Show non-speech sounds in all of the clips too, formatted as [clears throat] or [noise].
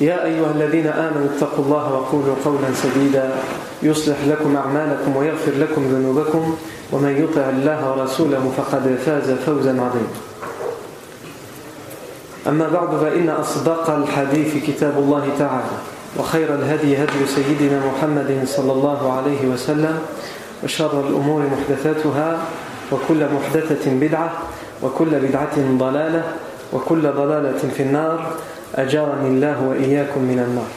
يا أيها الذين آمنوا اتقوا الله وقولوا قولا سديدا. يصلح لكم أعمالكم ويغفر لكم ذنوبكم. ومن يطع الله ورسوله فقد فاز فوزا عظيما. أما بعد فإن أصدق الحديث كتاب الله تعالى وخير الهدي هدي سيدنا محمد صلى الله عليه وسلم وشر الأمور محدثاتها وكل محدثة بدعة وكل بدعة ضلالة وكل ضلالة في النار. أجارني الله وإياكم من النار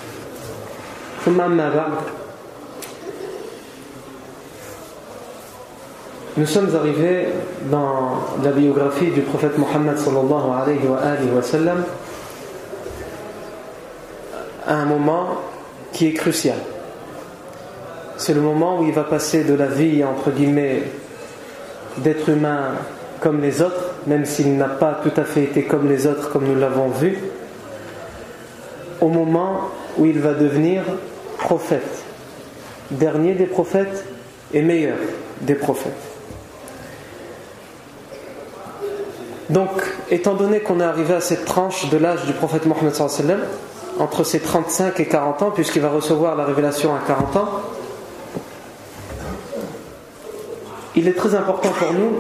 ثم أما بعد Nous sommes arrivés dans la biographie du prophète Mohammed sallallahu alayhi wa, alayhi wa sallam à un moment qui est crucial. C'est le moment où il va passer de la vie, entre guillemets, d'être humain comme les autres, même s'il n'a pas tout à fait été comme les autres, comme nous l'avons vu, au moment où il va devenir prophète, dernier des prophètes et meilleur des prophètes. Donc, étant donné qu'on est arrivé à cette tranche de l'âge du prophète Mohammed entre ses 35 et 40 ans, puisqu'il va recevoir la révélation à 40 ans, il est très important pour nous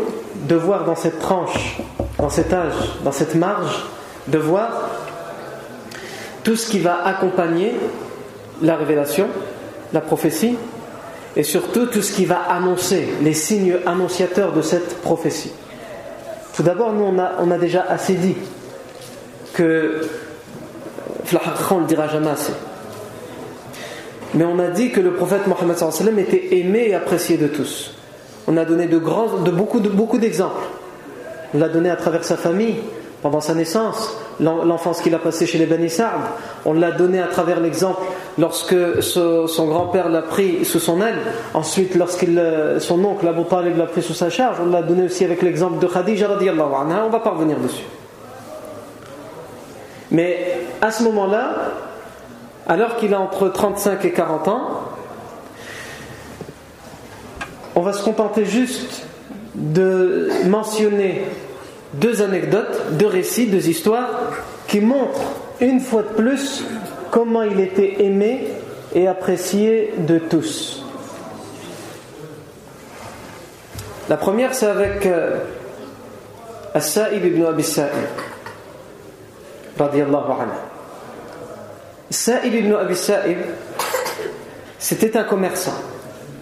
de voir dans cette tranche, dans cet âge, dans cette marge, de voir tout ce qui va accompagner la révélation, la prophétie, et surtout tout ce qui va annoncer, les signes annonciateurs de cette prophétie. Tout d'abord, nous, on a, déjà assez dit que, on ne le dira jamais assez, mais on a dit que le prophète Mohammed était aimé et apprécié de tous. On a donné de, grands, de, beaucoup d'exemples. On l'a donné à travers sa famille, pendant sa naissance, l'enfance qu'il a passée chez les Bani Sa'd. On l'a donné à travers l'exemple lorsque son grand-père l'a pris sous son aile. Ensuite, lorsqu'il son oncle Abu Talib l'a pris sous sa charge. On l'a donné aussi avec l'exemple de Khadija radiallahu anha. On va pas revenir dessus. Mais à ce moment-là, alors qu'il a entre 35 et 40 ans, on va se contenter juste de mentionner deux anecdotes, deux récits, deux histoires qui montrent une fois de plus comment il était aimé et apprécié de tous. La première, c'est avec euh, As-Sa'ib ibn Abi Sa'ib, radiallahu anhu. Ibn Abi c'était un commerçant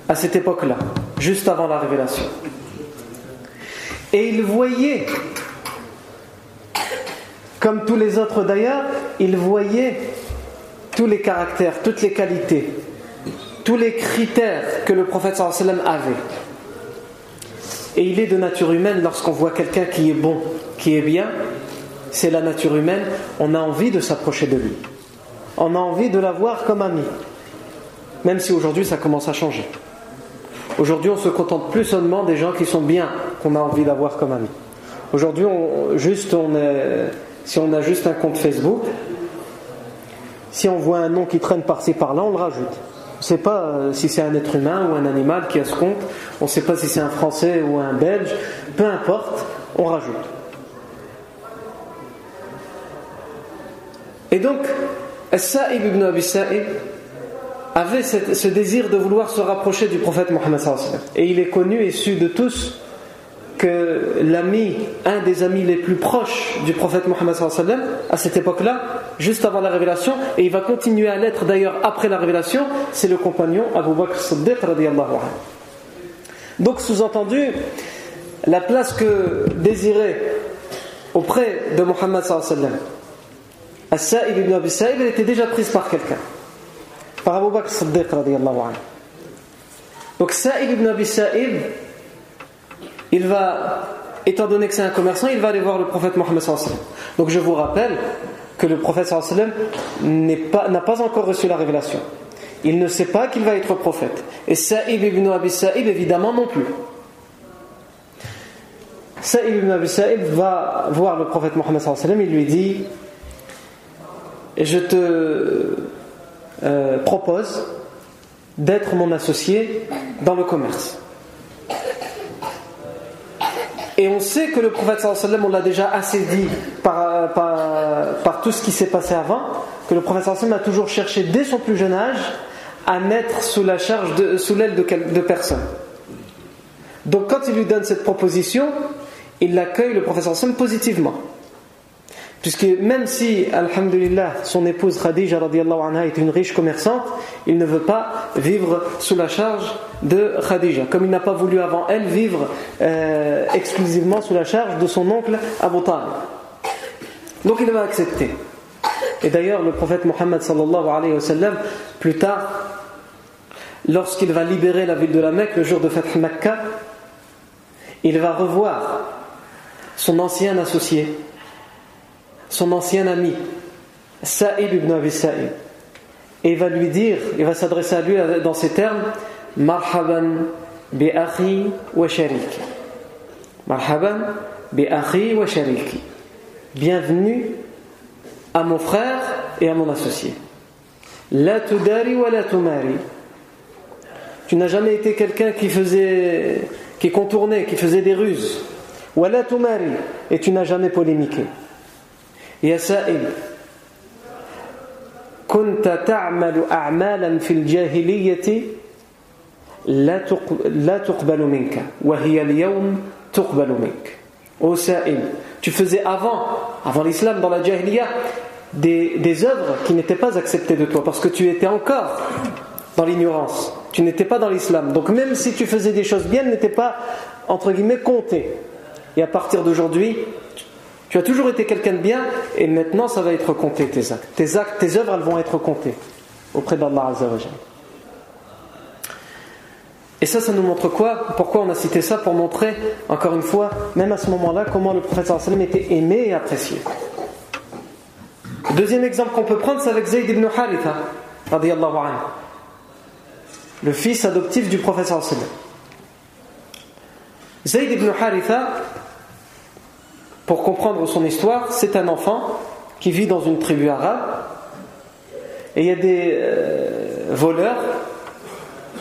à cette époque-là, juste avant la révélation. Et il voyait, comme tous les autres d'ailleurs, il voyait tous les caractères, toutes les qualités, tous les critères que le prophète sallam avait. Et il est de nature humaine lorsqu'on voit quelqu'un qui est bon, qui est bien, c'est la nature humaine, on a envie de s'approcher de lui. On a envie de l'avoir comme ami. Même si aujourd'hui ça commence à changer. Aujourd'hui, on se contente plus seulement des gens qui sont bien, qu'on a envie d'avoir comme amis. Aujourd'hui, juste, on est, si on a juste un compte Facebook, si on voit un nom qui traîne par-ci par-là, on le rajoute. On ne sait pas si c'est un être humain ou un animal qui a ce compte, on ne sait pas si c'est un Français ou un Belge, peu importe, on rajoute. Et donc, Sa'ib ibn Abi Sa'ib, avait ce désir de vouloir se rapprocher du prophète Mohammed et il est connu et su de tous que l'ami, un des amis les plus proches du prophète Mohammed à cette époque-là, juste avant la révélation, et il va continuer à l'être d'ailleurs après la révélation, c'est le compagnon Abu Bakr Siddiq. Donc, sous-entendu, la place que désirait auprès de Muhammad sallam As-Sa'ib ibn Abi Sa'ib, elle était déjà prise par quelqu'un. Par Abu Bakr Siddiq. Donc Sa'ib ibn Abi Sa'ib, il va, étant donné que c'est un commerçant, il va aller voir le prophète Mohammed. Donc je vous rappelle que le prophète n'a pas, encore reçu la révélation. Il ne sait pas qu'il va être prophète. Et Sa'ib ibn Abi Sa'ib, évidemment, non plus. Sa'ib ibn Abi Sa'ib va voir le prophète Mohammed il lui dit je te euh, propose d'être mon associé dans le commerce. Et on sait que le prophète sallam, on l'a déjà assez dit par, tout ce qui s'est passé avant, que le prophète sallam a toujours cherché dès son plus jeune âge à mettre sous la charge, de, sous l'aile de, de personnes. Donc quand il lui donne cette proposition, il l'accueille le prophète sallam positivement. Puisque même si, alhamdulillah, son épouse Khadija anha est une riche commerçante, il ne veut pas vivre sous la charge de Khadija, comme il n'a pas voulu avant elle vivre euh, exclusivement sous la charge de son oncle Abu Talib. Donc il va accepter. Et d'ailleurs, le prophète Mohammed sallallahu alayhi wa sallam, plus tard, lorsqu'il va libérer la ville de la Mecque, le jour de Fath Makkah, il va revoir son ancien associé son ancien ami, Sa'ib ibn Abi Sa'ib. Et il va lui dire, il va s'adresser à lui dans ces termes Marhaban bi akhi wa shariki. Marhaban bi wa shariki. Bienvenue à mon frère et à mon associé. La tudari wa la tumari. Tu n'as jamais été quelqu'un qui faisait, qui contournait, qui faisait des ruses. Et tu n'as jamais polémiqué. يا سائل كنت تعمل أعمالا في الجاهلية لا تقبل منك وهي اليوم تقبل منك Ô Sa'il, tu faisais avant, avant l'islam, dans la jahiliya, des, des œuvres qui n'étaient pas acceptées de toi parce que tu étais encore dans l'ignorance. Tu n'étais pas dans l'islam. Donc même si tu faisais des choses bien, elles n'étaient pas, entre guillemets, comptées. Et à partir d'aujourd'hui, tu as toujours été quelqu'un de bien et maintenant ça va être compté tes actes. Tes actes, tes œuvres, elles vont être comptées auprès d'Allah Azzawajal. Et ça, ça nous montre quoi? Pourquoi on a cité ça? Pour montrer, encore une fois, même à ce moment-là, comment le prophète sallam était aimé et apprécié. Deuxième exemple qu'on peut prendre, c'est avec Zayd ibn Haritha, le fils adoptif du prophète sallam. Zayd ibn Haritha, pour comprendre son histoire, c'est un enfant qui vit dans une tribu arabe et il y a des euh, voleurs,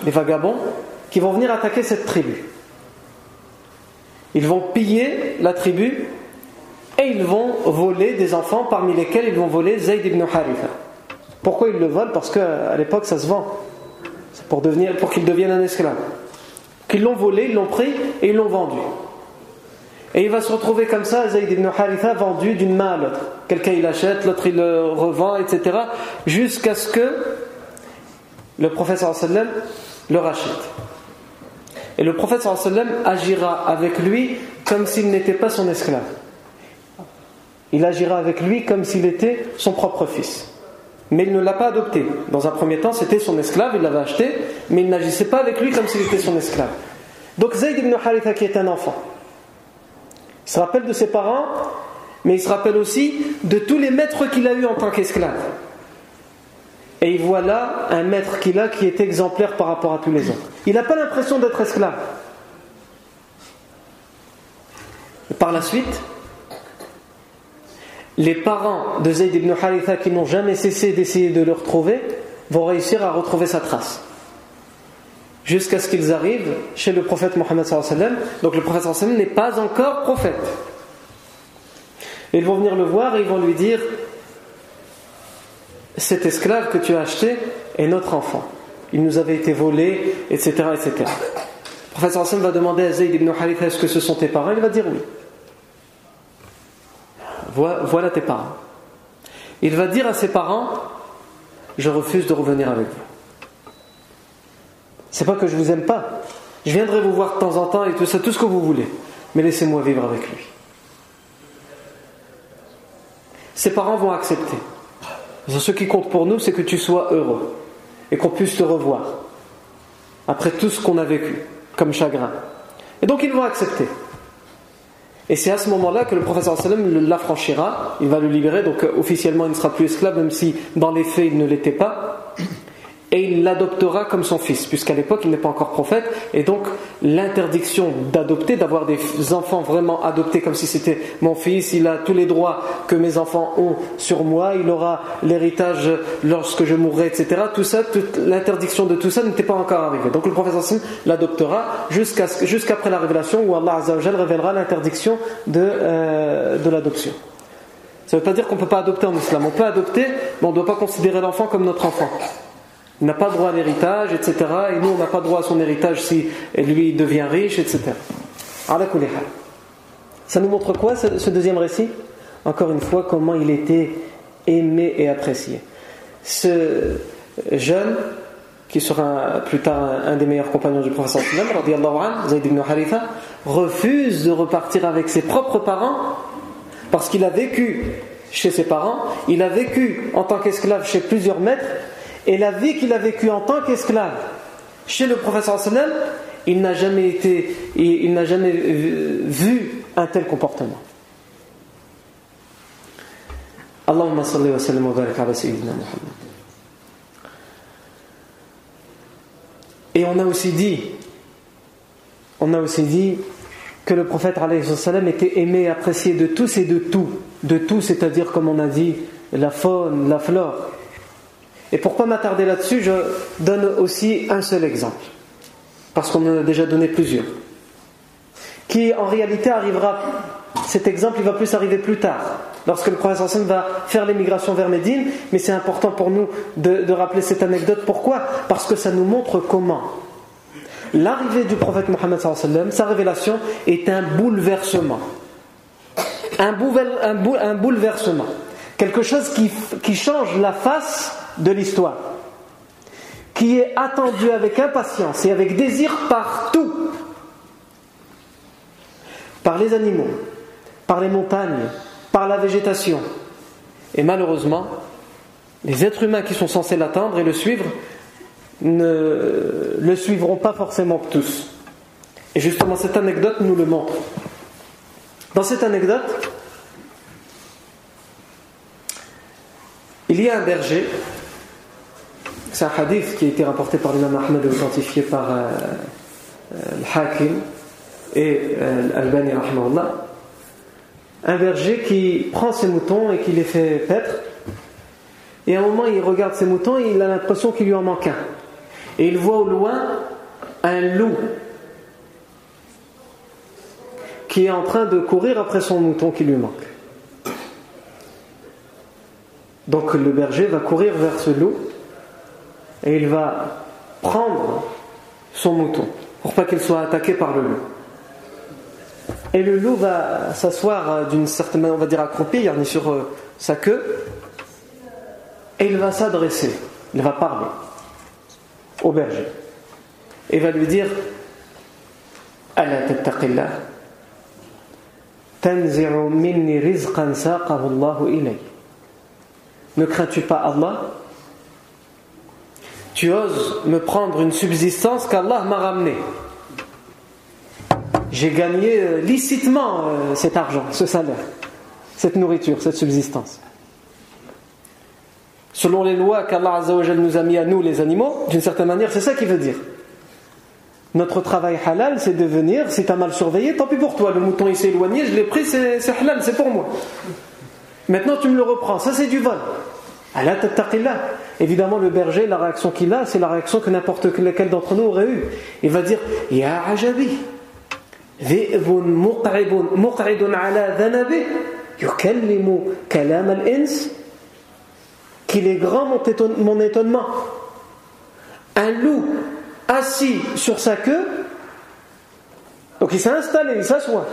des vagabonds, qui vont venir attaquer cette tribu. Ils vont piller la tribu et ils vont voler des enfants, parmi lesquels ils vont voler Zayd ibn Haritha. Pourquoi ils le volent? Parce qu'à l'époque ça se vend. C'est pour, devenir, pour qu'il devienne un esclave. Qu'ils l'ont volé, ils l'ont pris et ils l'ont vendu. Et il va se retrouver comme ça, Zayd ibn Haritha, vendu d'une main à l'autre. Quelqu'un il achète, l'autre il le revend, etc. Jusqu'à ce que le prophète sallam le rachète. Et le prophète sallam agira avec lui comme s'il n'était pas son esclave. Il agira avec lui comme s'il était son propre fils. Mais il ne l'a pas adopté. Dans un premier temps, c'était son esclave, il l'avait acheté, mais il n'agissait pas avec lui comme s'il était son esclave. Donc Zayd ibn Haritha qui est un enfant, il se rappelle de ses parents, mais il se rappelle aussi de tous les maîtres qu'il a eus en tant qu'esclave. Et il voit là un maître qu'il a qui est exemplaire par rapport à tous les autres. Il n'a pas l'impression d'être esclave. par la suite, les parents de Zayd ibn Haritha qui n'ont jamais cessé d'essayer de le retrouver vont réussir à retrouver sa trace jusqu'à ce qu'ils arrivent chez le prophète Mohammed donc le prophète n'est pas encore prophète. Ils vont venir le voir et ils vont lui dire cet esclave que tu as acheté est notre enfant. Il nous avait été volé etc etc le prophète va demander à Zayd ibn Haritha est-ce que ce sont tes parents? Il va dire oui. Voilà tes parents. Il va dire à ses parents je refuse de revenir avec vous c'est pas que je vous aime pas. Je viendrai vous voir de temps en temps et tout ça, tout ce que vous voulez. Mais laissez-moi vivre avec lui. Ses parents vont accepter. Ce qui compte pour nous, c'est que tu sois heureux et qu'on puisse te revoir après tout ce qu'on a vécu comme chagrin. Et donc ils vont accepter. Et c'est à ce moment-là que le professeur l'affranchira, il va le libérer, donc officiellement il ne sera plus esclave, même si dans les faits il ne l'était pas et il l'adoptera comme son fils, puisqu'à l'époque il n'est pas encore prophète, et donc l'interdiction d'adopter, d'avoir des enfants vraiment adoptés comme si c'était mon fils, il a tous les droits que mes enfants ont sur moi, il aura l'héritage lorsque je mourrai, etc. Tout ça, l'interdiction de tout ça n'était pas encore arrivée. Donc le prophète Hassim l'adoptera jusqu'après la révélation où Allah Azzawajal révélera l'interdiction de, euh, de l'adoption. Ça ne veut pas dire qu'on ne peut pas adopter en islam. On peut adopter, mais on ne doit pas considérer l'enfant comme notre enfant n'a pas droit à l'héritage, etc. Et nous, on n'a pas droit à son héritage si lui devient riche, etc. Ça nous montre quoi ce deuxième récit? Encore une fois, comment il était aimé et apprécié. Ce jeune, qui sera plus tard un des meilleurs compagnons du professeur Zayd ibn Haritha, refuse de repartir avec ses propres parents parce qu'il a vécu chez ses parents, il a vécu en tant qu'esclave chez plusieurs maîtres et la vie qu'il a vécue en tant qu'esclave chez le professeur sallam, il n'a jamais été, il n'a jamais vu un tel comportement. Allahumma salli wa sallam wa Muhammad. Et on a aussi dit, on a aussi dit que le prophète était aimé apprécié de tous et de tout. De tout, c'est-à-dire, comme on a dit, la faune, la flore, et pour pas m'attarder là-dessus, je donne aussi un seul exemple, parce qu'on en a déjà donné plusieurs, qui en réalité arrivera, cet exemple il va plus arriver plus tard, lorsque le prophète Hassan va faire l'émigration vers Médine, mais c'est important pour nous de, rappeler cette anecdote. Pourquoi? Parce que ça nous montre comment l'arrivée du prophète Mohammed, sa révélation, est un bouleversement. Un, bouleversement. Quelque chose qui, qui change la face de l'histoire, qui est attendu avec impatience et avec désir partout, par les animaux, par les montagnes, par la végétation. Et malheureusement, les êtres humains qui sont censés l'attendre et le suivre ne le suivront pas forcément tous. Et justement, cette anecdote nous le montre. Dans cette anecdote, il y a un berger c'est un hadith qui a été rapporté par l'imam Ahmed et authentifié par euh, euh, Hakim et euh, Al-Albani Un berger qui prend ses moutons et qui les fait paître. Et à un moment, il regarde ses moutons et il a l'impression qu'il lui en manque un. Et il voit au loin un loup qui est en train de courir après son mouton qui lui manque. Donc le berger va courir vers ce loup et il va prendre son mouton pour pas qu'il soit attaqué par le loup. Et le loup va s'asseoir euh, d'une certaine manière, on va dire accroupi, il sur euh, sa queue, et il va s'adresser, il va parler au berger. Et il va lui dire Ne crains-tu pas Allah? Tu oses me prendre une subsistance qu'Allah m'a ramenée. J'ai gagné euh, licitement euh, cet argent, ce salaire, cette nourriture, cette subsistance. Selon les lois qu'Allah nous a mis à nous, les animaux, d'une certaine manière, c'est ça qu'il veut dire. Notre travail halal, c'est de venir, si tu as mal surveillé, tant pis pour toi, le mouton il s'est éloigné, je l'ai pris, c'est halal, c'est pour moi. Maintenant tu me le reprends, ça c'est du vol. Évidemment, le berger, la réaction qu'il a, c'est la réaction que n'importe lequel d'entre nous aurait eue. Il va dire Ya ajabi. Qu'il est grand mon étonnement. Un loup assis sur sa queue, donc il s'est installé, il s'assoit.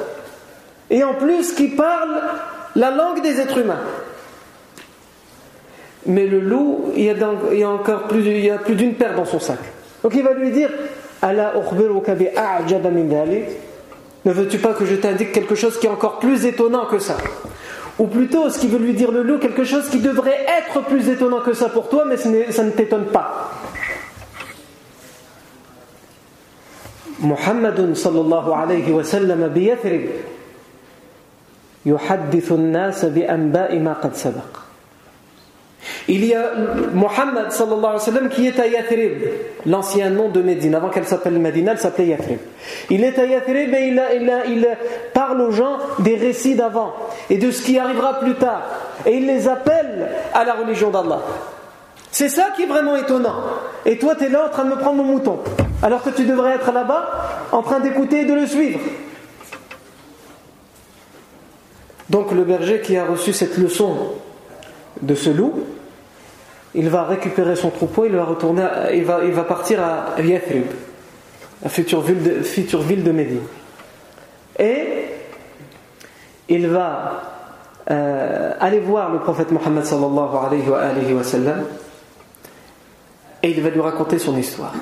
Et en plus, qui parle la langue des êtres humains Mais le loup, il y a, encore plus, il y a plus d'une paire dans son sac. Donc il va lui dire Ne veux-tu pas que je t'indique quelque chose qui est encore plus étonnant que ça Ou plutôt, ce qui veut lui dire le loup, quelque chose qui devrait être plus étonnant que ça pour toi, mais ça ne t'étonne pas. محمد صلى الله عليه وسلم بيثرب يحدث الناس بأنباء ما قد سبق il y a Mohammed sallallahu alayhi wa qui est à Yathrib, l'ancien nom de Médine. Avant qu'elle s'appelle Médine, elle s'appelait Yathrib. Il est à Yathrib et il, il, il, parle aux gens des récits d'avant et de ce qui arrivera plus tard. Et il les appelle à la religion d'Allah. C'est ça qui est vraiment étonnant. Et toi, tu es là en train de me prendre mon mouton. Alors que tu devrais être là-bas en train d'écouter et de le suivre. Donc le berger qui a reçu cette leçon de ce loup, il va récupérer son troupeau, il va retourner, il va, il va partir à Yathrib, la future ville de, future Médine. Et il va euh, aller voir le prophète Mohammed sallallahu alayhi wa, sallam et il va lui raconter son histoire.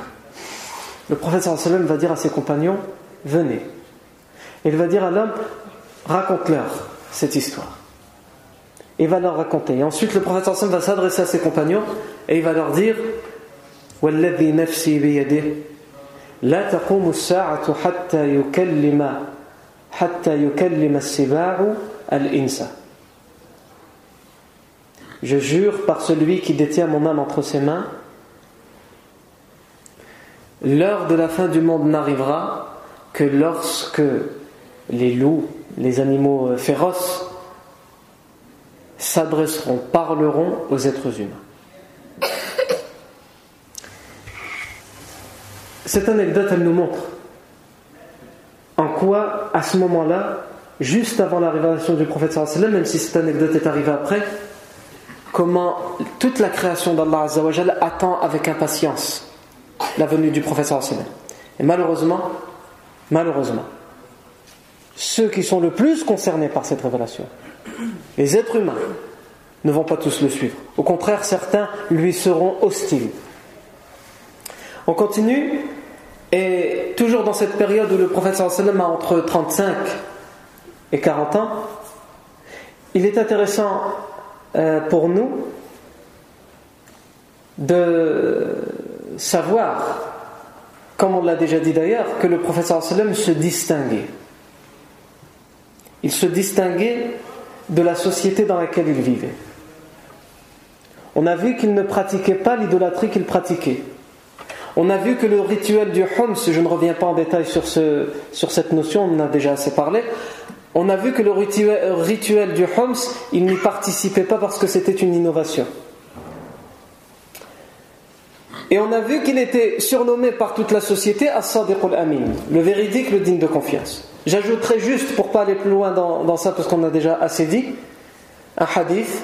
Le prophète sallallahu sallam va dire à ses compagnons Venez. Il va dire à l'homme Raconte-leur cette histoire il va leur raconter. Et ensuite, le prophète va s'adresser à ses compagnons et il va leur dire والذي نفسي بيده لا تقوم الساعة حتى يكلم حتى يكلم السباع الإنس Je jure par celui qui détient mon âme entre ses mains, l'heure de la fin du monde n'arrivera que lorsque les loups, les animaux féroces, s'adresseront, parleront aux êtres humains. Cette anecdote, elle nous montre en quoi, à ce moment-là, juste avant la révélation du prophète même si cette anecdote est arrivée après, comment toute la création d'Allah attend avec impatience la venue du prophète. Et malheureusement, malheureusement, ceux qui sont le plus concernés par cette révélation, [clears throat] les êtres humains ne vont pas tous le suivre. Au contraire, certains lui seront hostiles. On continue, et toujours dans cette période où le prophète sallam a entre 35 et 40 ans, il est intéressant euh, pour nous de savoir, comme on l'a déjà dit d'ailleurs, que le prophète sallam se distinguait. Il se distinguait de la société dans laquelle il vivait. On a vu qu'il ne pratiquait pas l'idolâtrie qu'il pratiquait. On a vu que le rituel du Homs, je ne reviens pas en détail sur, ce, sur cette notion, on en a déjà assez parlé. On a vu que le rituel, rituel du Homs, il n'y participait pas parce que c'était une innovation. Et on a vu qu'il était surnommé par toute la société As-Sadiq al-Amin, le véridique, le digne de confiance. J'ajouterai juste, pour pas aller plus loin dans, ça, parce qu'on a déjà assez dit, un hadith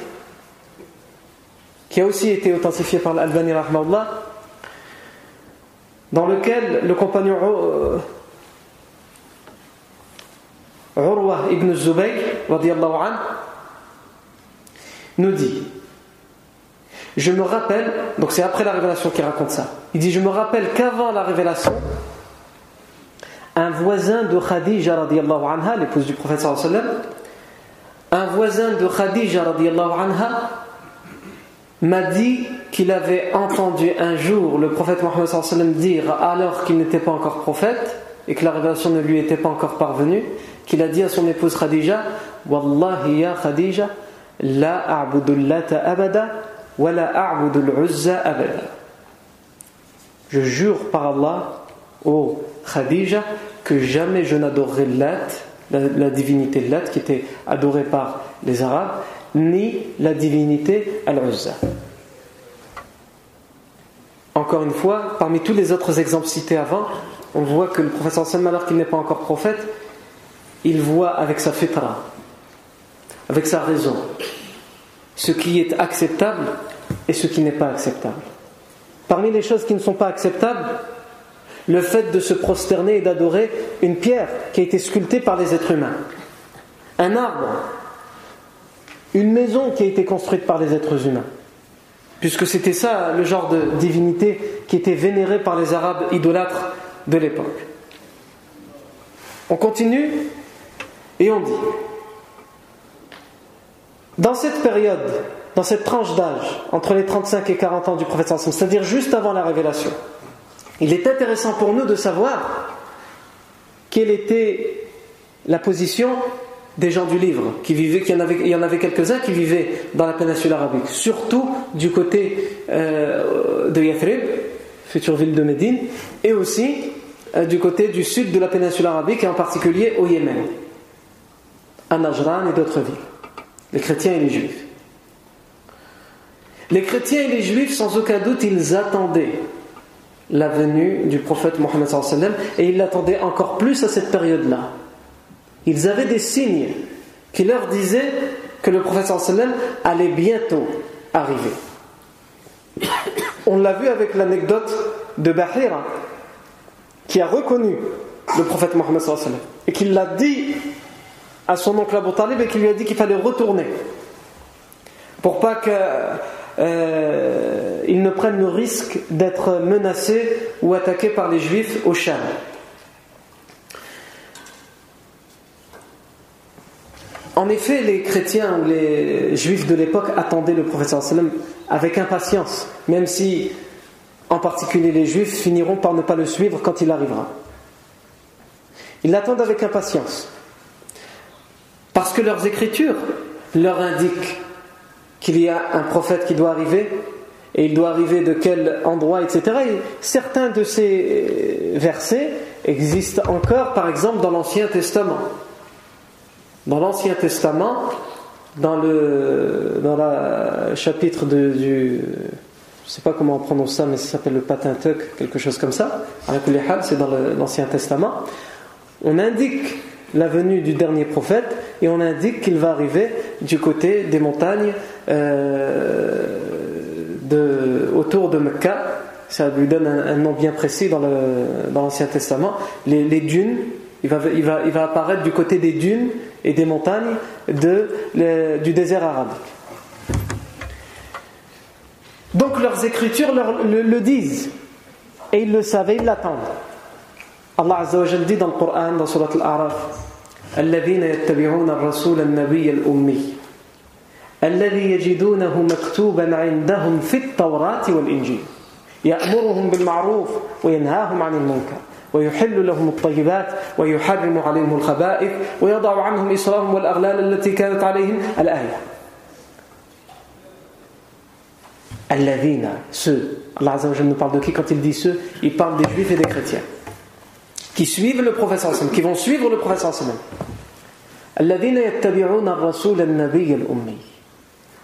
qui a aussi été authentifié par l'Albani Rahmallah, dans lequel le compagnon euh, Urwa ibn Zubayr nous dit Je me rappelle, donc c'est après la révélation qu'il raconte ça, il dit Je me rappelle qu'avant la révélation, un voisin de Khadija radiallahu anha, l'épouse du prophète sallallahu un voisin de Khadija radiallahu anha m'a dit qu'il avait entendu un jour le prophète Mohammed dire alors qu'il n'était pas encore prophète et que la révélation ne lui était pas encore parvenue, qu'il a dit à son épouse Khadija Wallahi ya Khadija, la a'budullata abada wa la a'budul uzza abada. Je jure par Allah, ô Khadija, que jamais je n'adorerai Lat, la, divinité Lat qui était adorée par les Arabes, ni la divinité Al-Uzza. Encore une fois, parmi tous les autres exemples cités avant, on voit que le professeur Sam, alors qu'il n'est pas encore prophète, il voit avec sa fitra, avec sa raison, ce qui est acceptable et ce qui n'est pas acceptable. Parmi les choses qui ne sont pas acceptables, le fait de se prosterner et d'adorer une pierre qui a été sculptée par les êtres humains, un arbre, une maison qui a été construite par les êtres humains, puisque c'était ça le genre de divinité qui était vénérée par les Arabes idolâtres de l'époque. On continue et on dit, dans cette période, dans cette tranche d'âge, entre les 35 et 40 ans du prophète, c'est-à-dire juste avant la révélation, il est intéressant pour nous de savoir quelle était la position des gens du livre, qui vivaient, qu'il y en avait, il y en avait quelques-uns qui vivaient dans la péninsule arabique, surtout du côté euh, de Yathrib, future ville de Médine, et aussi euh, du côté du sud de la péninsule arabique, et en particulier au Yémen, à Najran et d'autres villes, les chrétiens et les juifs. Les chrétiens et les juifs, sans aucun doute, ils attendaient la venue du prophète Mohammed et ils l'attendaient encore plus à cette période-là. Ils avaient des signes qui leur disaient que le prophète allait bientôt arriver. On l'a vu avec l'anecdote de Bahira qui a reconnu le prophète Mohammed et qui l'a dit à son oncle Abu Talib et qui lui a dit qu'il fallait retourner pour pas qu'il euh, ne prenne le risque d'être menacé ou attaqué par les juifs au Sham. En effet, les chrétiens ou les juifs de l'époque attendaient le prophète avec impatience, même si en particulier les juifs finiront par ne pas le suivre quand il arrivera. Ils l'attendent avec impatience. Parce que leurs écritures leur indiquent qu'il y a un prophète qui doit arriver, et il doit arriver de quel endroit, etc. Et certains de ces versets existent encore, par exemple, dans l'Ancien Testament. Dans l'Ancien Testament, dans le dans la chapitre de, du je ne sais pas comment on prononce ça, mais ça s'appelle le Patenteuque, quelque chose comme ça. C'est dans l'Ancien Testament. On indique la venue du dernier prophète et on indique qu'il va arriver du côté des montagnes euh, de, autour de Mecca. Ça lui donne un, nom bien précis dans l'Ancien Testament. Les, les dunes, il va, il, va, il va apparaître du côté des dunes et des montagnes de, du désert arabe. Donc leurs écritures le, disent et ils le savaient, ils l'attendent. Allah Azza wa dit dans le Coran, dans Surat Al-A'raf الذين يتبعون الرسول النبي الأمي الذي يجدونه مكتوبا عندهم في التوراة والإنجيل. يأمرهم بالمعروف وينهاهم عن المنكر ويحل لهم الطيبات ويحرم عليهم الخبائث ويضع عنهم إسرارهم والأغلال التي كانت عليهم الآية. الذين ceux Allah Azza wa nous parle de qui quand il dit ceux? Il parle des juifs et des chrétiens. Qui suivent le prophète sallam qui vont suivre le prophète sallam. الذين يتبعون الرسول النبي الأمي.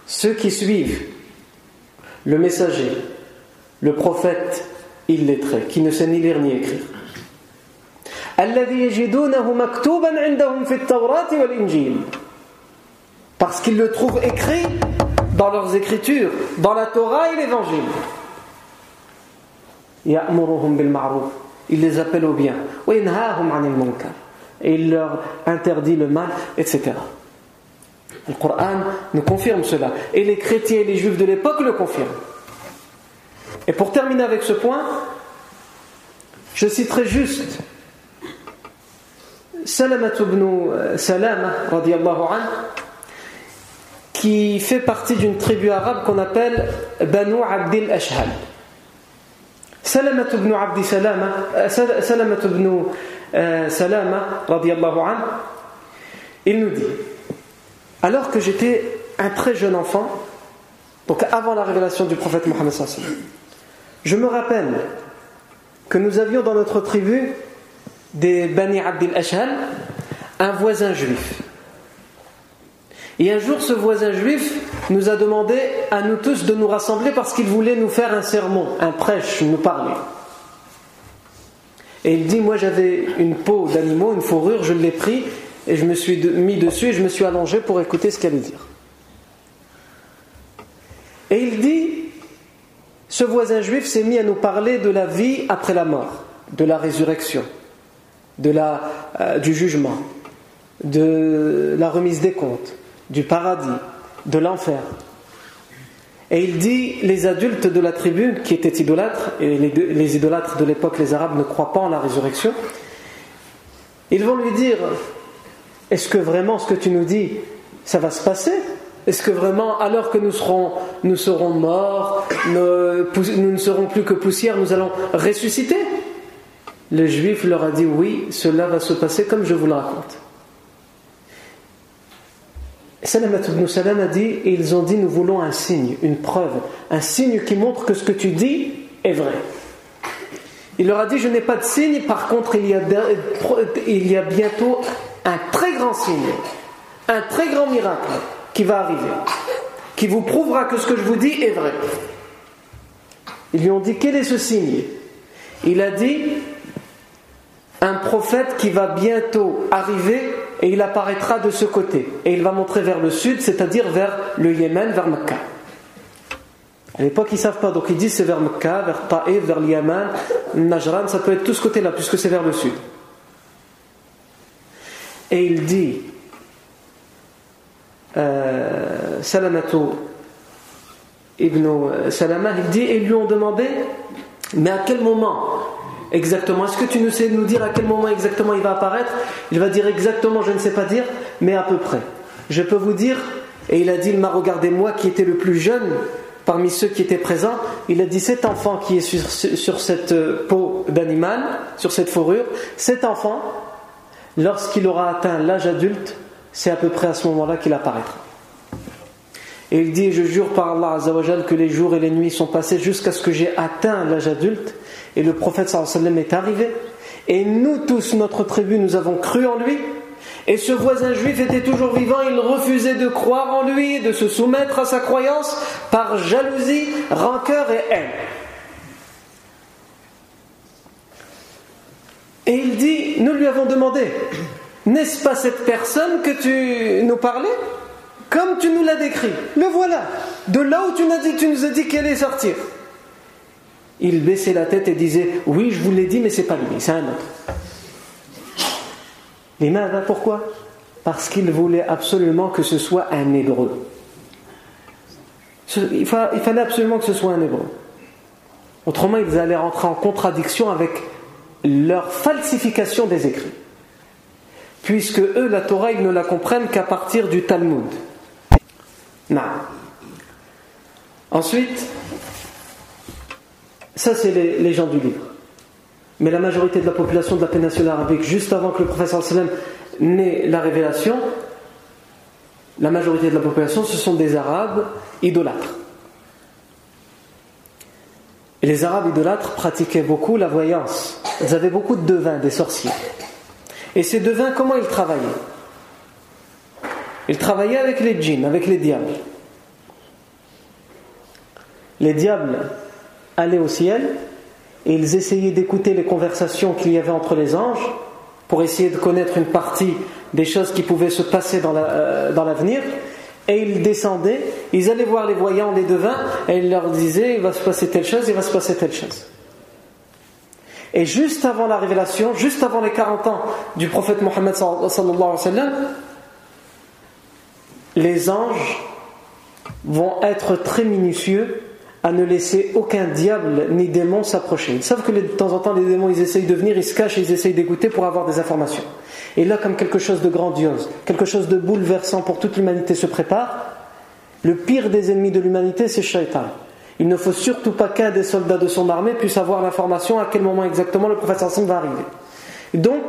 Ceux qui suivent le messager le prophète illettré qui ne sait ni lire ni écrire parce qu'ils le trouvent écrit dans leurs écritures, dans la Torah et l'Évangile. Il les appelle au bien. Et il leur interdit le mal, etc. Le Coran nous confirme cela. Et les chrétiens et les juifs de l'époque le confirment. Et pour terminer avec ce point, je citerai juste Salamat ibn Salama, qui fait partie d'une tribu arabe qu'on appelle Banu Abdil Ashhal. Salamat ibn Abdi Salama, Salamat ibn Salama, an, il nous dit Alors que j'étais un très jeune enfant, donc avant la révélation du prophète Mohammed, je me rappelle que nous avions dans notre tribu des Bani Abdil Ashal, un voisin juif. Et un jour, ce voisin juif nous a demandé à nous tous de nous rassembler parce qu'il voulait nous faire un sermon, un prêche, nous parler. Et il dit Moi j'avais une peau d'animaux, une fourrure, je l'ai pris et je me suis mis dessus et je me suis allongé pour écouter ce qu'il allait dire. Et il dit Ce voisin juif s'est mis à nous parler de la vie après la mort, de la résurrection de la, euh, du jugement, de la remise des comptes, du paradis, de l'enfer. Et il dit les adultes de la tribu qui étaient idolâtres, et les, les idolâtres de l'époque, les Arabes, ne croient pas en la résurrection, ils vont lui dire Est-ce que vraiment ce que tu nous dis, ça va se passer? Est-ce que vraiment, alors que nous serons, morts, nous ne serons plus que poussière, nous allons ressusciter? Le juif leur a dit Oui, cela va se passer comme je vous le raconte. Salamat ibn Salam a dit, ils ont dit, nous voulons un signe, une preuve, un signe qui montre que ce que tu dis est vrai. Il leur a dit, je n'ai pas de signe, par contre il y a bientôt un très grand signe, un très grand miracle qui va arriver, qui vous prouvera que ce que je vous dis est vrai. Ils lui ont dit, quel est ce signe? Il a dit, un prophète qui va bientôt arriver et il apparaîtra de ce côté. Et il va montrer vers le sud, c'est-à-dire vers le Yémen, vers Mecca. À l'époque, ils ne savent pas, donc ils disent c'est vers Mecca, vers Taïf, vers le Yémen, Najran, ça peut être tout ce côté-là, puisque c'est vers le sud. Et il dit, euh, Salamato ibn Salama, il dit, et lui ont demandé, mais à quel moment exactement? Est-ce que tu nous sais nous dire à quel moment exactement il va apparaître? Il va dire exactement, je ne sais pas dire, mais à peu près. Je peux vous dire, et il a dit, il m'a regardé moi qui était le plus jeune parmi ceux qui étaient présents, il a dit cet enfant qui est sur, sur cette euh, peau d'animal, sur cette fourrure, cet enfant, lorsqu'il aura atteint l'âge adulte, c'est à peu près à ce moment-là qu'il apparaîtra. Et il dit, je jure par Allah Azzawajal que les jours et les nuits sont passés jusqu'à ce que j'ai atteint l'âge adulte, et le prophète sallam est arrivé. Et nous tous, notre tribu, nous avons cru en lui. Et ce voisin juif était toujours vivant, il refusait de croire en lui, de se soumettre à sa croyance par jalousie, rancœur et haine. Et il dit, lui avons demandé, n'est-ce pas cette personne que tu nous parlais? Comme tu nous l'as décrit, le voilà, de là où tu nous as dit, qu'elle est sortir il baissait la tête et disait Oui, je vous l'ai dit, mais c'est pas lui, c'est un autre. Les mains, pourquoi? Parce qu'il voulait absolument que ce soit un hébreu. Il fallait absolument que ce soit un hébreu. Autrement, ils allaient rentrer en contradiction avec leur falsification des écrits. Puisque eux, la Torah, ils ne la comprennent qu'à partir du Talmud. Non. Ensuite, ça, c'est les, gens du livre. Mais la majorité de la population de la péninsule arabique, juste avant que le professeur sallam n'ait la révélation, la majorité de la population, ce sont des Arabes idolâtres. Et les Arabes idolâtres pratiquaient beaucoup la voyance. Ils avaient beaucoup de devins, des sorciers. Et ces devins, comment ils travaillaient? Ils travaillaient avec les djinns, avec les diables. Les diables allaient au ciel et ils essayaient d'écouter les conversations qu'il y avait entre les anges pour essayer de connaître une partie des choses qui pouvaient se passer euh, dans l'avenir. et ils descendaient, ils allaient voir les voyants, les devins, et ils leur disaient il va se passer telle chose, il va se passer telle chose. Et juste avant la révélation, juste avant les 40 ans du prophète Mohammed les anges vont être très minutieux à ne laisser aucun diable ni démon s'approcher. Ils savent que de temps en temps les démons ils essayent de venir, ils se cachent ils essayent d'écouter pour avoir des informations. Et là, comme quelque chose de grandiose, quelque chose de bouleversant pour toute l'humanité se prépare, le pire des ennemis de l'humanité c'est Shaitan. Il ne faut surtout pas qu'un des soldats de son armée puisse avoir l'information à quel moment exactement le prophète Hassan va arriver. Donc,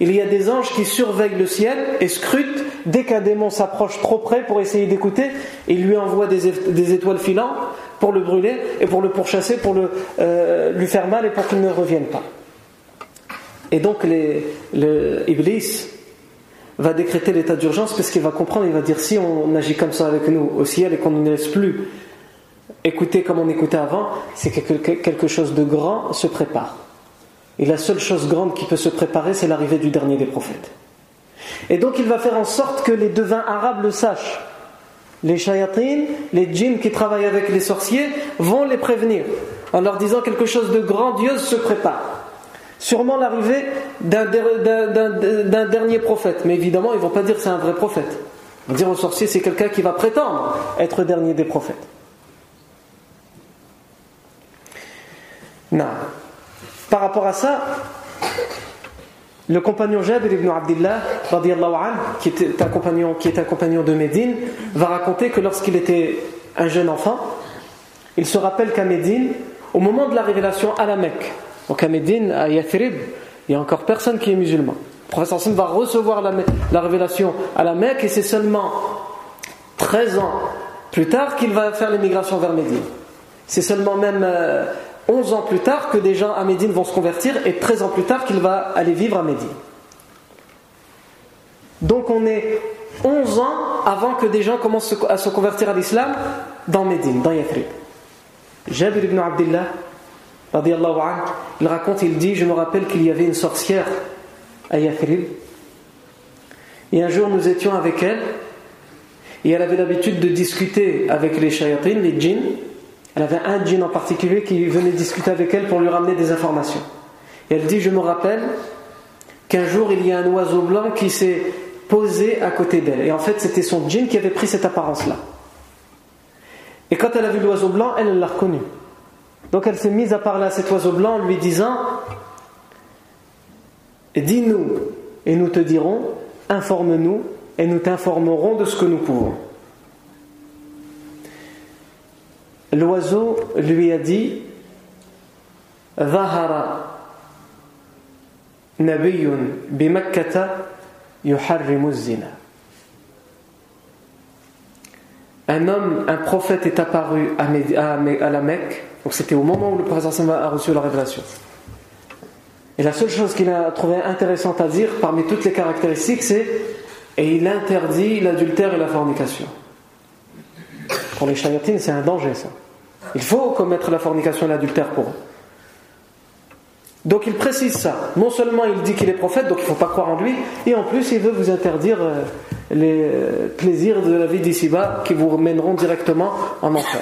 il y a des anges qui surveillent le ciel et scrutent dès qu'un démon s'approche trop près pour essayer d'écouter, il lui envoie des étoiles filantes pour le brûler et pour le pourchasser, pour le, euh, lui faire mal et pour qu'il ne revienne pas. Et donc les, le Iblis va décréter l'état d'urgence parce qu'il va comprendre, il va dire si on agit comme ça avec nous au ciel et qu'on ne laisse plus écouter comme on écoutait avant, c'est que quelque chose de grand se prépare. Et la seule chose grande qui peut se préparer, c'est l'arrivée du dernier des prophètes. Et donc il va faire en sorte que les devins arabes le sachent les shayatines, les djinns qui travaillent avec les sorciers vont les prévenir en leur disant quelque chose de grandiose se prépare. Sûrement l'arrivée d'un dernier prophète, mais évidemment ils ne vont pas dire c'est un vrai prophète. Ils vont dire au sorcier c'est quelqu'un qui va prétendre être dernier des prophètes. Non. Par rapport à ça, le compagnon Jabir ibn Abdullah, qui était un compagnon, qui est un compagnon de Médine, va raconter que lorsqu'il était un jeune enfant, il se rappelle qu'à Médine, au moment de la révélation à la Mecque, donc à Médine, à Yathrib, il n'y a encore personne qui est musulman. Le professeur Hassan va recevoir la, révélation à la Mecque et c'est seulement 13 ans plus tard qu'il va faire l'émigration vers Médine. C'est seulement même 11 euh, ans plus tard que des gens à Médine vont se convertir et 13 ans plus tard qu'il va aller vivre à Médine. Donc on est 11 ans avant que des gens commencent à se convertir à l'islam dans Médine, dans Yathrib. Jabir ibn Abdullah, il raconte, il dit Je me rappelle qu'il y avait une sorcière à Yathrib. Et un jour, nous étions avec elle. Et elle avait l'habitude de discuter avec les shayatin, les djinns. Elle avait un djinn en particulier qui venait discuter avec elle pour lui ramener des informations. Et elle dit Je me rappelle qu'un jour, il y a un oiseau blanc qui s'est posé à côté d'elle. Et en fait, c'était son djinn qui avait pris cette apparence-là. Et quand elle a vu l'oiseau blanc, elle l'a reconnu. Donc elle s'est mise à parler à cet oiseau blanc en lui disant Dis-nous et nous te dirons, informe-nous et nous t'informerons de ce que nous pouvons. L'oiseau lui a dit Zahara nabiyun bimakkata. Un homme, un prophète est apparu à la Mecque donc c'était au moment où le prophète a reçu la révélation. Et la seule chose qu'il a trouvé intéressante à dire parmi toutes les caractéristiques, c'est et il interdit l'adultère et la fornication. Pour les chayatines, c'est un danger ça. Il faut commettre la fornication et l'adultère pour eux. Donc il précise ça. Non seulement il dit qu'il est prophète, donc il ne faut pas croire en lui, et en plus il veut vous interdire euh, les euh, plaisirs de la vie d'ici-bas qui vous mèneront directement en enfer.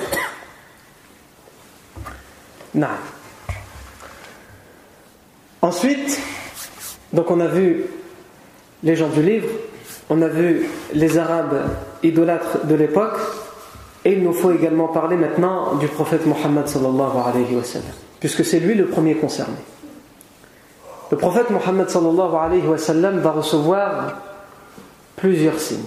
Non. Ensuite, donc on a vu les gens du livre, on a vu les Arabes idolâtres de l'époque, et il nous faut également parler maintenant du prophète Mohammed puisque c'est lui le premier concerné. Le prophète Mohammed sallallahu alayhi wa sallam va recevoir plusieurs signes.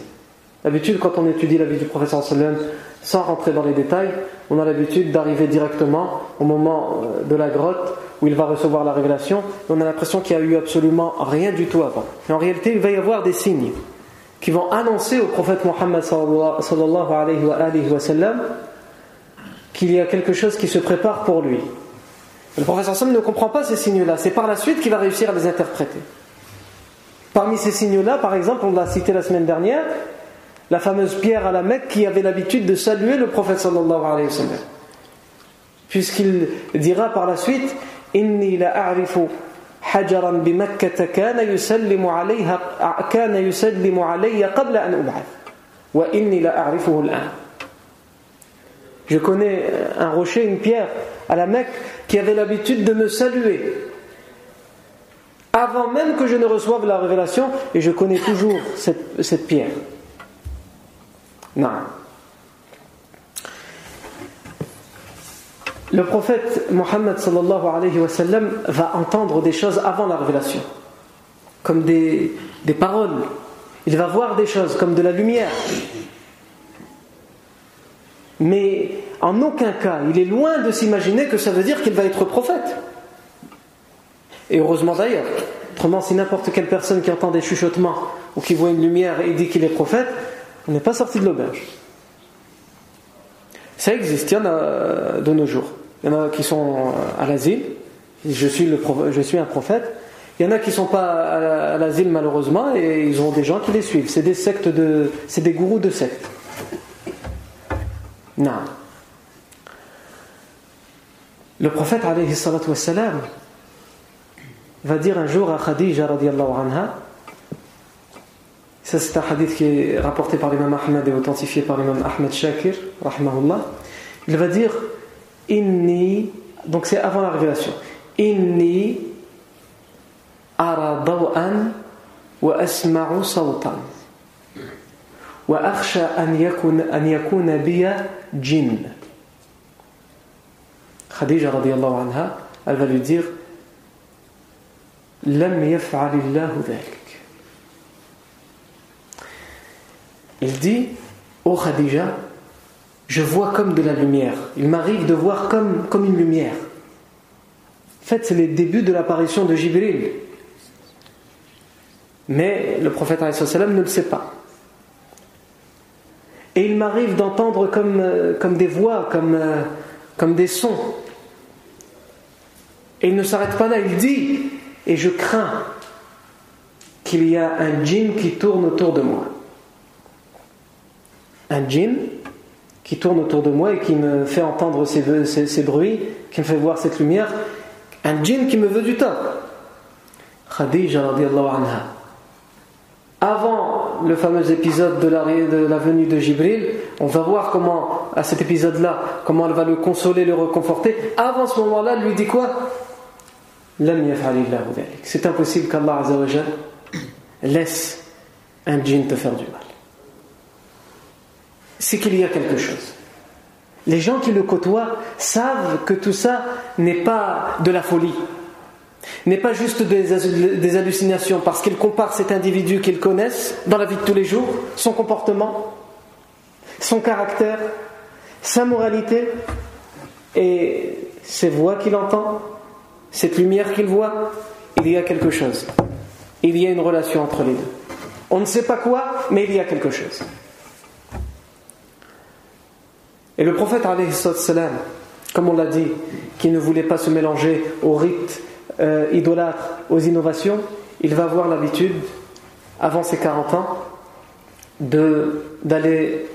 D'habitude, quand on étudie la vie du prophète sallallahu alayhi wa sallam, sans rentrer dans les détails, on a l'habitude d'arriver directement au moment euh, de la grotte où il va recevoir la révélation. on a l'impression qu'il n'y a eu absolument rien du tout avant. en réalité, il va y avoir des signes qui vont annoncer au prophète Mohammed sallallahu alayhi wa qu'il y a quelque chose qui se prépare pour lui. Le prophète ne comprend pas ces signes-là. C'est par la suite qu'il va réussir à les interpréter. Parmi ces signes-là, par exemple, on l'a cité la semaine dernière, la fameuse pierre à la Mecque qui avait l'habitude de saluer le prophète sallallahu alayhi wa sallam. Puisqu'il dira par la suite Inni Je connais un rocher, une pierre à la Mecque qui avait l'habitude de me saluer avant même que je ne reçoive la révélation et je connais toujours cette, cette pierre. Non. Le prophète Mohammed alayhi wa sallam va entendre des choses avant la révélation, comme des, paroles. Il va voir des choses comme de la lumière. Mais en aucun cas, il est loin de s'imaginer que ça veut dire qu'il va être prophète. Et heureusement d'ailleurs. Autrement, si n'importe quelle personne qui entend des chuchotements ou qui voit une lumière et dit qu'il est prophète, on n'est pas sorti de l'auberge. Ça existe, il a de nos jours. Il y en a qui sont à l'asile, je suis, un prophète. Il y en a qui ne sont pas à l'asile malheureusement et ils ont des gens qui les suivent. C'est des sectes de. C'est des gourous de sectes. Non. Le prophète alayhi va dire un jour à Khadija anha ça, c'est un hadith qui est rapporté par l'imam Ahmed et authentifié par l'imam Ahmed Shakir, rahimahullah. Il va dire Inni, donc c'est avant la révélation. Inni ara daw'an wa asma'u sawtan. Wa akhsha an yakuna an yakuna biya jinn. Khadija radiallahu anha elle va lui dire il dit Oh Khadija, je vois comme de la lumière. Il m'arrive de voir comme, une lumière. En fait, c'est les débuts de l'apparition de Jibril. Mais le prophète ne le sait pas. Et il m'arrive d'entendre comme, euh, des voix, comme, euh, comme des sons. Et il ne s'arrête pas là, il dit Et je crains qu'il y a un djinn qui tourne autour de moi. Un djinn qui tourne autour de moi et qui me fait entendre ces, bruits, qui me fait voir cette lumière. Un djinn qui me veut du tort. Khadija anha. Avant le fameux épisode de la, de la venue de Jibril, on va voir comment, à cet épisode-là, comment elle va le consoler, le reconforter. Avant ce moment-là, elle lui dit quoi? C'est impossible qu'Allah laisse un djinn te faire du mal. C'est qu'il y a quelque chose. Les gens qui le côtoient savent que tout ça n'est pas de la folie n'est pas juste des, hallucinations, parce qu'ils comparent cet individu qu'ils connaissent dans la vie de tous les jours, son comportement, son caractère, sa moralité, et ces voix qu'il entend, cette lumière qu'il voit, il y a quelque chose. Il y a une relation entre les deux. On ne sait pas quoi, mais il y a quelque chose. Et le prophète, comme on l'a dit, qui ne voulait pas se mélanger au rite euh, idolâtre aux innovations, il va avoir l'habitude, avant ses 40 ans, d'aller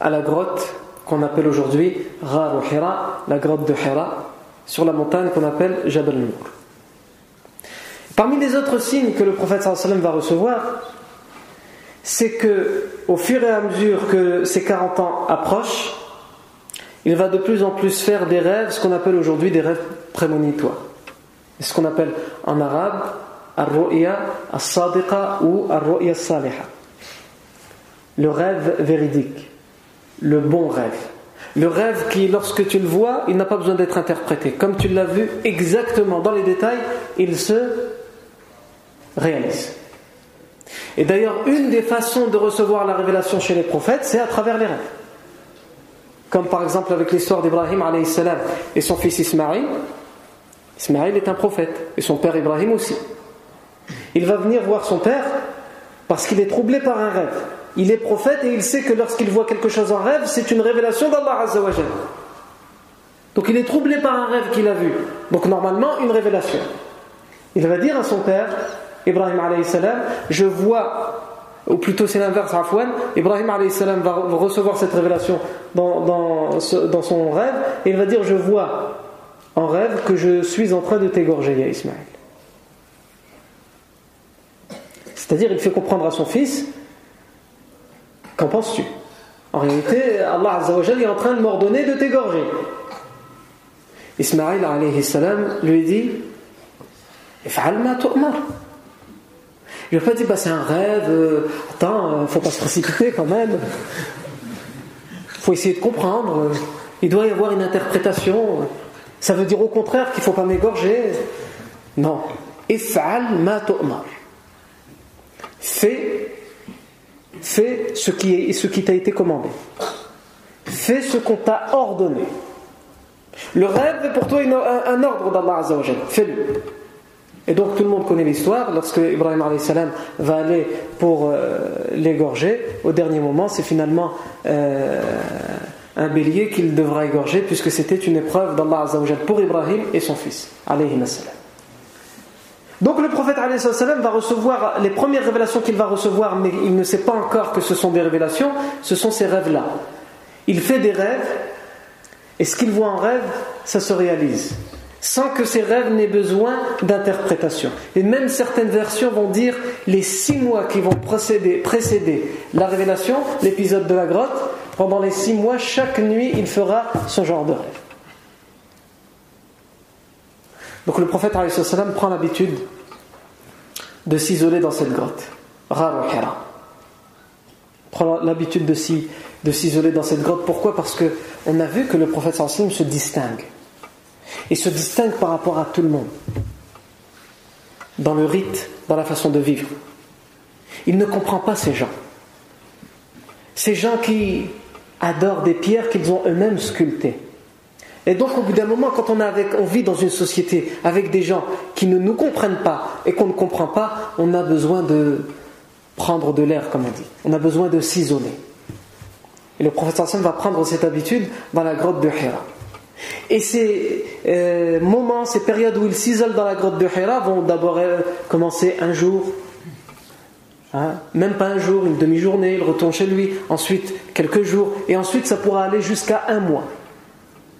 à la grotte qu'on appelle aujourd'hui Ghar Hira, la grotte de Hira, sur la montagne qu'on appelle Jabal Nour. Parmi les autres signes que le prophète sallam va recevoir, c'est que au fur et à mesure que ses 40 ans approchent, il va de plus en plus faire des rêves, ce qu'on appelle aujourd'hui des rêves prémonitoires. Ce qu'on appelle en arabe Ar-Ru'ya As-Sadiqa ou Ar-Ru'ya As-Saliha. Le rêve véridique, le bon rêve. Le rêve qui, lorsque tu le vois, il n'a pas besoin d'être interprété. Comme tu l'as vu exactement dans les détails, il se réalise. Et d'ailleurs, une des façons de recevoir la révélation chez les prophètes, c'est à travers les rêves. Comme par exemple avec l'histoire d'Ibrahim et son fils Ismaïl, Ismaël est un prophète, et son père Ibrahim aussi. Il va venir voir son père parce qu'il est troublé par un rêve. Il est prophète et il sait que lorsqu'il voit quelque chose en rêve, c'est une révélation d'Allah Azzawajal. Donc il est troublé par un rêve qu'il a vu. Donc normalement, une révélation. Il va dire à son père, Ibrahim salam, je vois, ou plutôt c'est l'inverse, Afwan, Ibrahim salam va recevoir cette révélation dans, son rêve, et il va dire, je vois en rêve que je suis en train de t'égorger, ya Ismaël. C'est-à-dire, il fait comprendre à son fils Qu'en penses-tu? En réalité, Allah Azzawajal est en train de m'ordonner de t'égorger. Ismaël salam lui dit Il n'a pas dit bah, c'est un rêve, euh, attends, euh, faut pas se précipiter quand même. faut essayer de comprendre. Il doit y avoir une interprétation. Ça veut dire au contraire qu'il ne faut pas m'égorger. Non. If'al ma. Fais, fais ce qui, ce qui t'a été commandé. Fais ce qu'on t'a ordonné. Le rêve est pour toi un, ordre d'Allah Azzawajal. Fais-le. Et donc tout le monde connaît l'histoire. Lorsque Ibrahim salam va aller pour euh, l'égorger, au dernier moment, c'est finalement euh, un bélier qu'il devra égorger puisque c'était une épreuve d'Allah Azzawajal pour Ibrahim et son fils. Donc le prophète va recevoir les premières révélations qu'il va recevoir, mais il ne sait pas encore que ce sont des révélations, ce sont ces rêves-là. Il fait des rêves, et ce qu'il voit en rêve, ça se réalise, sans que ces rêves n'aient besoin d'interprétation. Et même certaines versions vont dire les six mois qui vont précéder, la révélation, l'épisode de la grotte, pendant les six mois, chaque nuit, il fera ce genre de rêve. Donc le prophète prend l'habitude de s'isoler dans cette grotte. Prend l'habitude de s'isoler dans cette grotte. Pourquoi? Parce qu'on a vu que le prophète se distingue. Et se distingue par rapport à tout le monde dans le rite, dans la façon de vivre. Il ne comprend pas ces gens. Ces gens qui adorent des pierres qu'ils ont eux-mêmes sculptées. Et donc, au bout d'un moment, quand on, vit dans une société avec des gens qui ne nous comprennent pas et qu'on ne comprend pas, on a besoin de prendre de l'air, comme on dit. On a besoin de s'isoler. Et le professeur Hassan va prendre cette habitude dans la grotte de Hira. Et ces euh, moments, ces périodes où il s'isole dans la grotte de Hira vont d'abord euh, commencer un jour, hein, même pas un jour, une demi-journée, il retourne chez lui, ensuite quelques jours, et ensuite ça pourra aller jusqu'à un mois.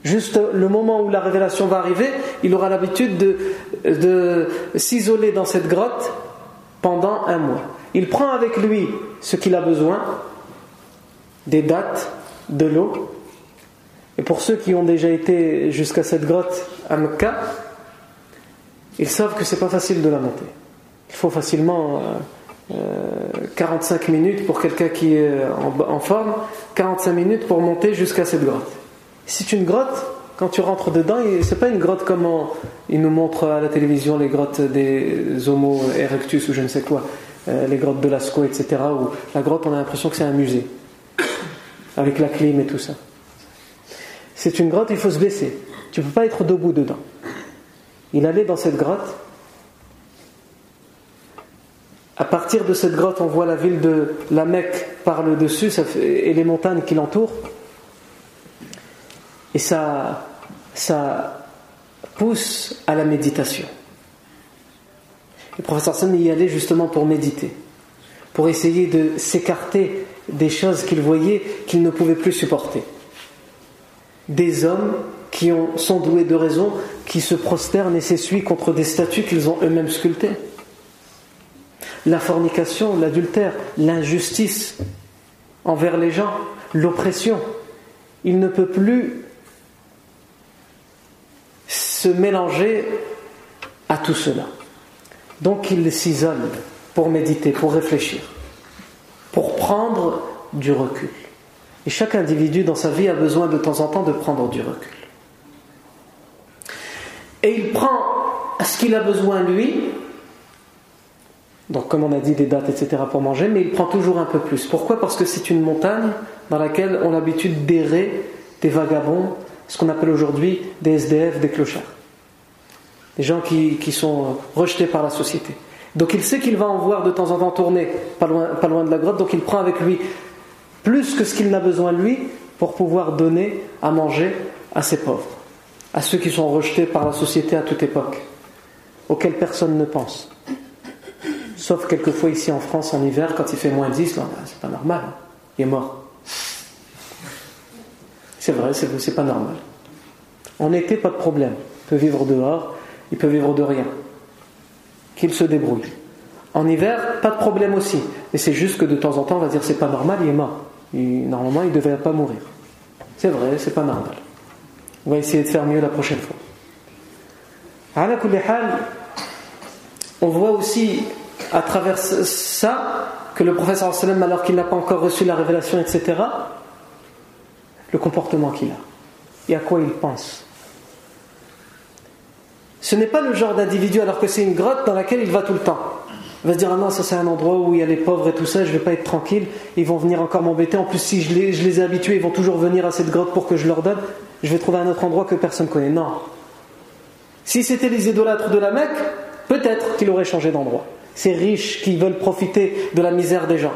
Juste le moment où la révélation va arriver, il aura l'habitude de, de s'isoler dans cette grotte pendant un mois. Il prend avec lui ce qu'il a besoin, des dates, de l'eau, et pour ceux qui ont déjà été jusqu'à cette grotte à Mecca, ils savent que c'est pas facile de la monter. Il faut facilement 45 euh, minutes pour quelqu'un qui est en, forme, 45 minutes pour monter jusqu'à cette grotte. C'est une grotte, quand tu rentres dedans, c'est pas une grotte comme ils nous montrent à la télévision les grottes des Homo erectus ou je ne sais quoi, euh, les grottes de Lascaux, etc. La grotte, on a l'impression que c'est un musée, avec la clim et tout ça. C'est une grotte, il faut se baisser. Tu ne peux pas être debout dedans. Il allait dans cette grotte. À partir de cette grotte, on voit la ville de la Mecque par le dessus et les montagnes qui l'entourent. Et ça, ça pousse à la méditation. Le professeur Sam y allait justement pour méditer, pour essayer de s'écarter des choses qu'il voyait qu'il ne pouvait plus supporter des hommes qui ont, sont doués de raison, qui se prosternent et s'essuient contre des statues qu'ils ont eux-mêmes sculptées. La fornication, l'adultère, l'injustice envers les gens, l'oppression. Il ne peut plus se mélanger à tout cela. Donc il s'isole pour méditer, pour réfléchir, pour prendre du recul. Et chaque individu dans sa vie a besoin de temps en temps de prendre du recul. Et il prend ce qu'il a besoin lui, donc comme on a dit des dates, etc. pour manger, mais il prend toujours un peu plus. Pourquoi? Parce que c'est une montagne dans laquelle on a l'habitude d'errer des vagabonds, ce qu'on appelle aujourd'hui des SDF, des clochards. Des gens qui, sont rejetés par la société. Donc il sait qu'il va en voir de temps en temps tourner pas loin de la grotte, donc il prend avec lui plus que ce qu'il n'a besoin lui pour pouvoir donner à manger à ses pauvres, à ceux qui sont rejetés par la société à toute époque, auxquels personne ne pense. Sauf quelquefois ici en France en hiver, quand il fait moins 10, c'est pas normal, il est mort. C'est vrai, c'est pas normal. En été, pas de problème. Il peut vivre dehors, il peut vivre de rien. Qu'il se débrouille. En hiver, pas de problème aussi. Mais c'est juste que de temps en temps, on va dire c'est pas normal, il est mort normalement, il ne devrait pas mourir. C'est vrai, c'est pas normal. On va essayer de faire mieux la prochaine fois. On voit aussi à travers ça que le professeur alors qu'il n'a pas encore reçu la révélation, etc., le comportement qu'il a et à quoi il pense. Ce n'est pas le genre d'individu alors que c'est une grotte dans laquelle il va tout le temps. Il va se dire Ah non, ça c'est un endroit où il y a les pauvres et tout ça, je vais pas être tranquille, ils vont venir encore m'embêter. En plus, si je les, ai habitués, ils vont toujours venir à cette grotte pour que je leur donne. Je vais trouver un autre endroit que personne ne connaît. Non. Si c'était les idolâtres de la Mecque, peut-être qu'il aurait changé d'endroit. Ces riches qui veulent profiter de la misère des gens.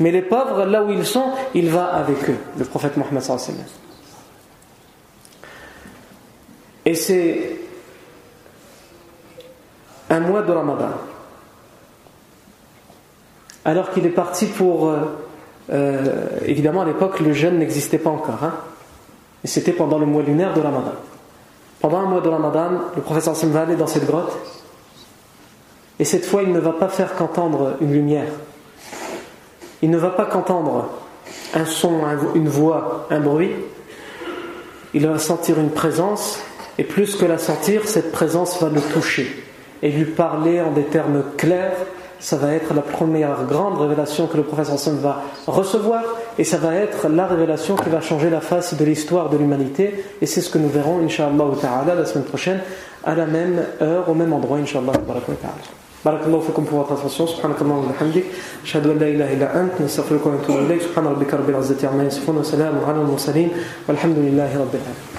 Mais les pauvres, là où ils sont, il va avec eux, le prophète Mohammed Et c'est un mois de Ramadan alors qu'il est parti pour... Euh, euh, évidemment, à l'époque, le jeûne n'existait pas encore. Hein, et c'était pendant le mois lunaire de Ramadan. Pendant un mois de Ramadan, le professeur Sim va aller dans cette grotte. Et cette fois, il ne va pas faire qu'entendre une lumière. Il ne va pas qu'entendre un son, une voix, un bruit. Il va sentir une présence. Et plus que la sentir, cette présence va le toucher et lui parler en des termes clairs ça va être la première grande révélation que le professeur Sam va recevoir et ça va être la révélation qui va changer la face de l'histoire de l'humanité et c'est ce que nous verrons inshallah ta'ala la semaine prochaine à la même heure au même endroit inshallah barakallahu fikum pour votre attention. Subhanakallah wa bihamdik. Ashhadu an la ilaha illa ant. Nastaghfiruka wa natubu ilayk. Subhana rabbika rabbil izzati amma yasifun wa salamun ala al mursalin walhamdulillahi rabbil alamin.